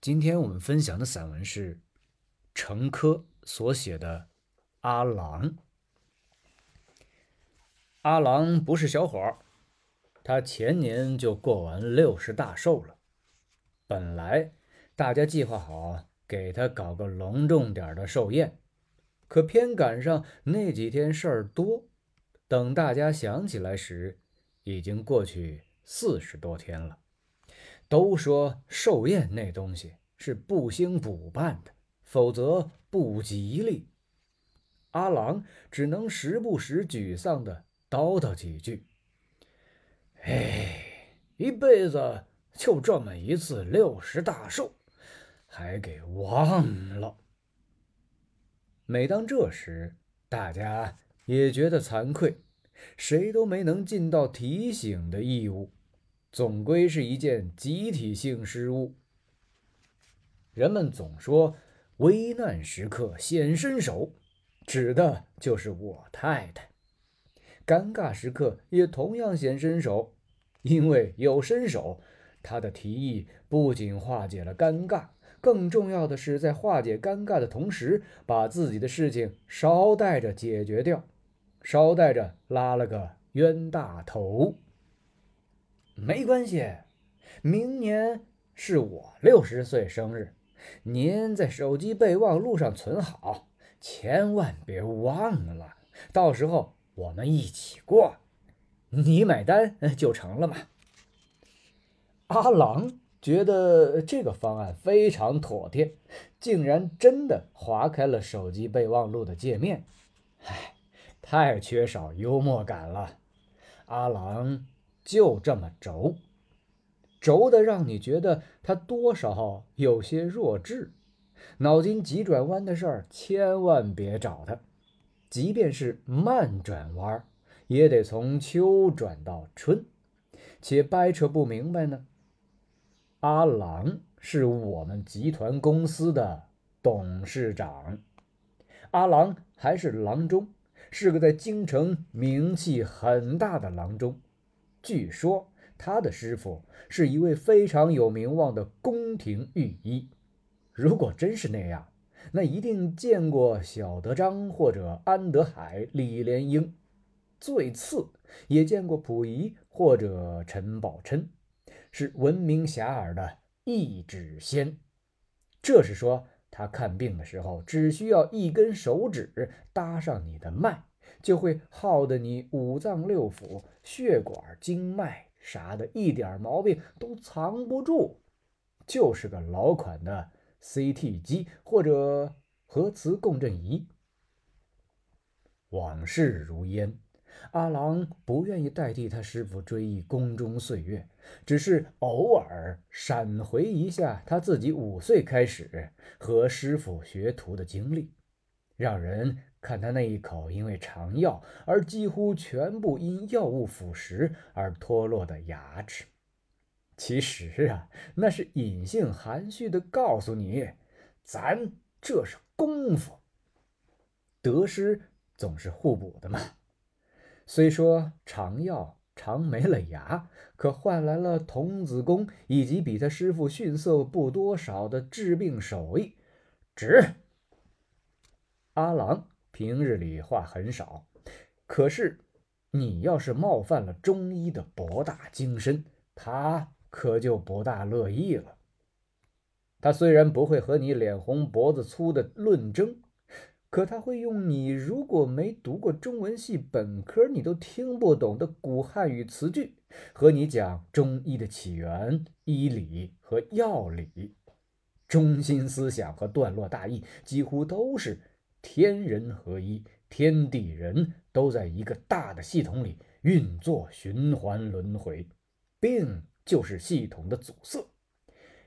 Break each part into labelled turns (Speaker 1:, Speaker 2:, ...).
Speaker 1: 今天我们分享的散文是程珂所写的《阿郎》。阿郎不是小伙儿，他前年就过完六十大寿了。本来大家计划好给他搞个隆重点的寿宴，可偏赶上那几天事儿多，等大家想起来时，已经过去四十多天了。都说寿宴那东西是不兴补办的，否则不吉利。阿郎只能时不时沮丧地叨叨几句：“哎，一辈子就这么一次六十大寿，还给忘了。”每当这时，大家也觉得惭愧，谁都没能尽到提醒的义务。总归是一件集体性失误。人们总说危难时刻显身手，指的就是我太太；尴尬时刻也同样显身手，因为有身手，他的提议不仅化解了尴尬，更重要的是在化解尴尬的同时，把自己的事情捎带着解决掉，捎带着拉了个冤大头。没关系，明年是我六十岁生日，您在手机备忘录上存好，千万别忘了。到时候我们一起过，你买单就成了嘛。阿郎觉得这个方案非常妥帖，竟然真的划开了手机备忘录的界面。唉，太缺少幽默感了，阿郎。就这么轴，轴的让你觉得他多少有些弱智，脑筋急转弯的事儿千万别找他，即便是慢转弯，也得从秋转到春，且掰扯不明白呢。阿郎是我们集团公司的董事长，阿郎还是郎中，是个在京城名气很大的郎中。据说他的师傅是一位非常有名望的宫廷御医。如果真是那样，那一定见过小德张或者安德海、李莲英，最次也见过溥仪或者陈宝琛，是闻名遐迩的一指仙。这是说他看病的时候，只需要一根手指搭上你的脉。就会耗得你五脏六腑、血管、经脉啥的，一点毛病都藏不住，就是个老款的 CT 机或者核磁共振仪。往事如烟，阿郎不愿意代替他师傅追忆宫中岁月，只是偶尔闪回一下他自己五岁开始和师傅学徒的经历，让人。看他那一口因为常药而几乎全部因药物腐蚀而脱落的牙齿，其实啊，那是隐性含蓄的告诉你，咱这是功夫。得失总是互补的嘛。虽说常药尝没了牙，可换来了童子功以及比他师傅逊色不多少的治病手艺，值。阿郎。平日里话很少，可是你要是冒犯了中医的博大精深，他可就不大乐意了。他虽然不会和你脸红脖子粗的论争，可他会用你如果没读过中文系本科你都听不懂的古汉语词句，和你讲中医的起源、医理和药理，中心思想和段落大意几乎都是。天人合一，天地人都在一个大的系统里运作、循环、轮回。病就是系统的阻塞。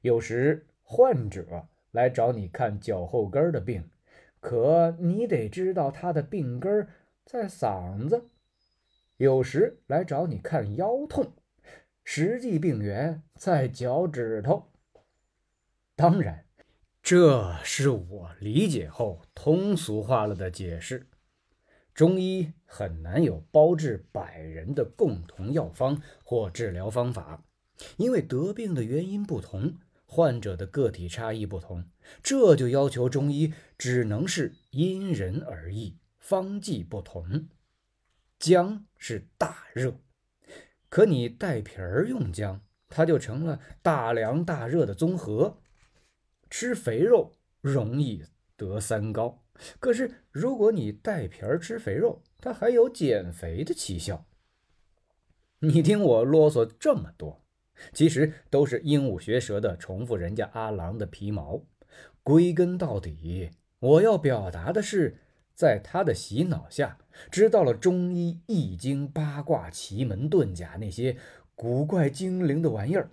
Speaker 1: 有时患者来找你看脚后跟的病，可你得知道他的病根在嗓子；有时来找你看腰痛，实际病源在脚趾头。当然。这是我理解后通俗化了的解释。中医很难有包治百人的共同药方或治疗方法，因为得病的原因不同，患者的个体差异不同，这就要求中医只能是因人而异，方剂不同。姜是大热，可你带皮儿用姜，它就成了大凉大热的综合。吃肥肉容易得三高，可是如果你带皮儿吃肥肉，它还有减肥的奇效。你听我啰嗦这么多。其实都是鹦鹉学舌的重复人家阿郎的皮毛。归根到底，我要表达的是，在他的洗脑下，知道了中医易经、八卦、奇门遁甲那些古怪精灵的玩意儿，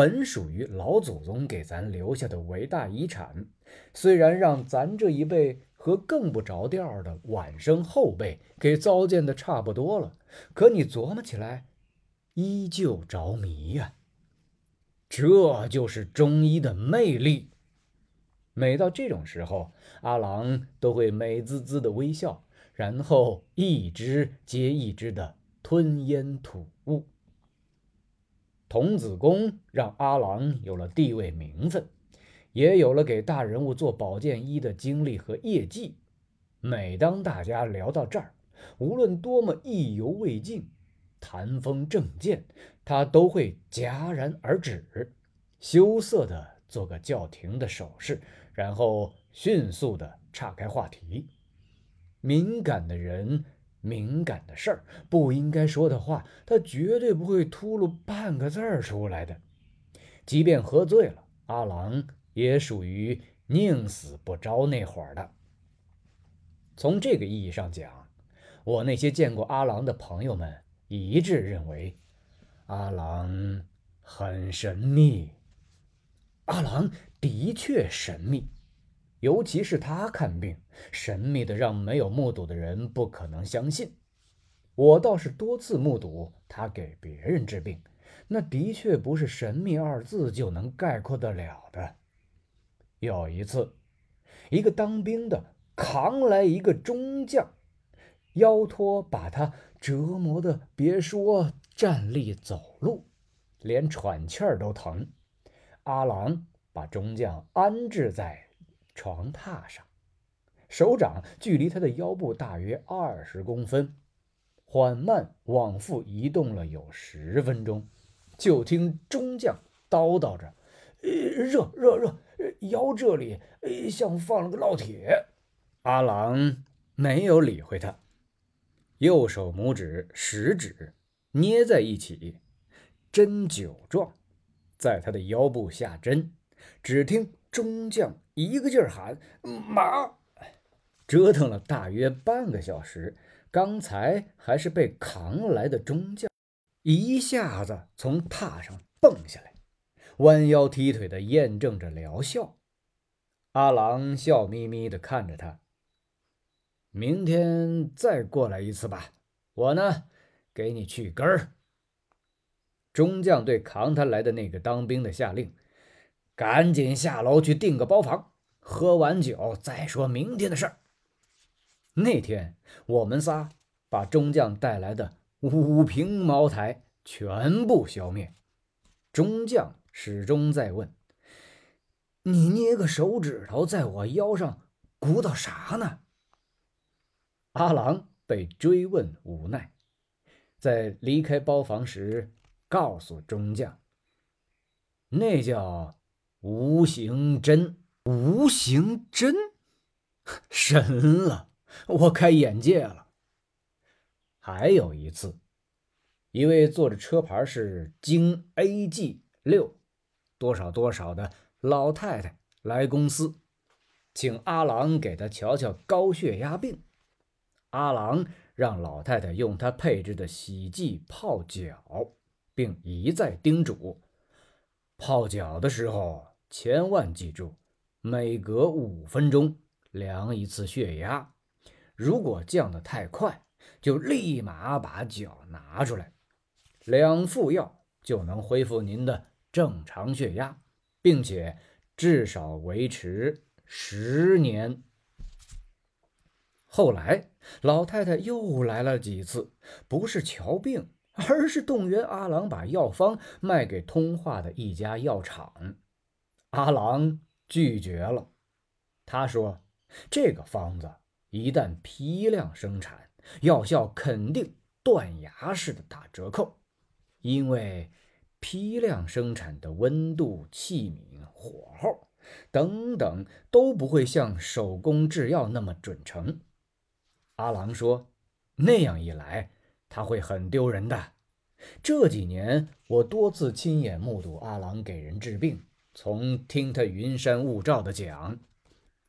Speaker 1: 本属于老祖宗给咱留下的伟大遗产。虽然让咱这一辈和更不着调的晚生后辈给糟践的差不多了，可你琢磨起来。依旧着迷呀，这就是中医的魅力。每到这种时候，阿郎都会美滋滋的微笑，然后一支接一支的吞烟吐。童子功让阿郎有了地位名分，也有了给大人物做保健医的经历和业绩。每当大家聊到这儿，无论多么意犹未尽。谈风正劲，他都会戛然而止，羞涩的做个叫停的手势，然后迅速的岔开话题。敏感的人，敏感的事儿，不应该说的话，他绝对不会秃噜半个字儿出来的。即便喝醉了，阿郎也属于宁死不招那伙儿的。从这个意义上讲，我那些见过阿郎的朋友们。一致认为，阿郎很神秘。阿郎的确神秘，尤其是他看病，神秘的让没有目睹的人不可能相信。我倒是多次目睹他给别人治病，那的确不是“神秘”二字就能概括得了的。有一次，一个当兵的扛来一个中将。腰托把他折磨的，别说站立走路，连喘气儿都疼。阿郎把中将安置在床榻上，手掌距离他的腰部大约二十公分，缓慢往复移动了有十分钟。就听中将叨叨着：“热热热，腰这里像放了个烙铁。”阿郎没有理会他。右手拇指、食指捏在一起，针灸状，在他的腰部下针。只听中将一个劲儿喊：“马！”折腾了大约半个小时，刚才还是被扛来的中将，一下子从榻上蹦下来，弯腰踢腿的验证着疗效。阿郎笑眯眯地看着他。明天再过来一次吧，我呢，给你去根儿。中将对扛他来的那个当兵的下令：“赶紧下楼去订个包房，喝完酒再说明天的事儿。”那天我们仨把中将带来的五瓶茅台全部消灭。中将始终在问：“你捏个手指头在我腰上鼓捣啥呢？”阿郎被追问无奈，在离开包房时告诉中将：“那叫无形针，无形针，神了！我开眼界了。”还有一次，一位坐着车牌是京 A.G 六多少多少的老太太来公司，请阿郎给她瞧瞧高血压病。阿郎让老太太用他配制的洗剂泡脚，并一再叮嘱：泡脚的时候千万记住，每隔五分钟量一次血压。如果降得太快，就立马把脚拿出来。两副药就能恢复您的正常血压，并且至少维持十年。后来，老太太又来了几次，不是瞧病，而是动员阿郎把药方卖给通化的一家药厂。阿郎拒绝了，他说：“这个方子一旦批量生产，药效肯定断崖式的打折扣，因为批量生产的温度、器皿、火候等等都不会像手工制药那么准成。”阿郎说：“那样一来，他会很丢人的。”这几年，我多次亲眼目睹阿郎给人治病，从听他云山雾罩的讲，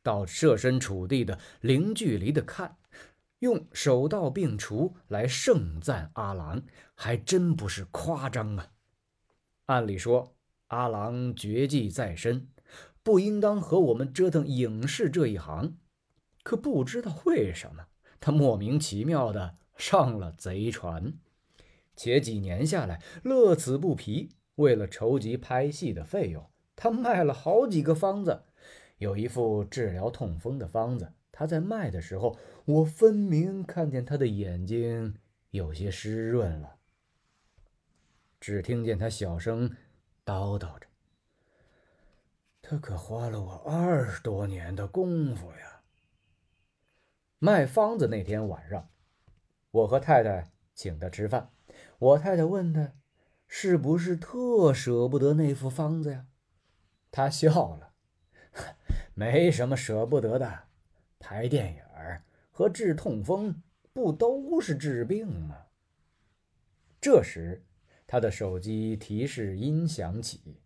Speaker 1: 到设身处地的零距离的看，用手到病除来盛赞阿郎，还真不是夸张啊。按理说，阿郎绝技在身，不应当和我们折腾影视这一行，可不知道为什么，他莫名其妙的上了贼船。且几年下来，乐此不疲。为了筹集拍戏的费用，他卖了好几个方子。有一副治疗痛风的方子，他在卖的时候，我分明看见他的眼睛有些湿润了。只听见他小声叨叨着：“他可花了我二十多年的功夫呀。”卖方子那天晚上，我和太太请他吃饭。我太太问他：“是不是特舍不得那副方子呀？”他笑了：“ 没什么舍不得的，拍电影和治痛风不都是治病吗？”这时，他的手机提示音响起，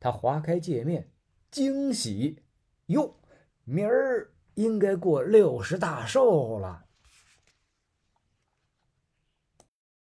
Speaker 1: 他划开界面，惊喜：“哟，明儿应该过六十大寿了。”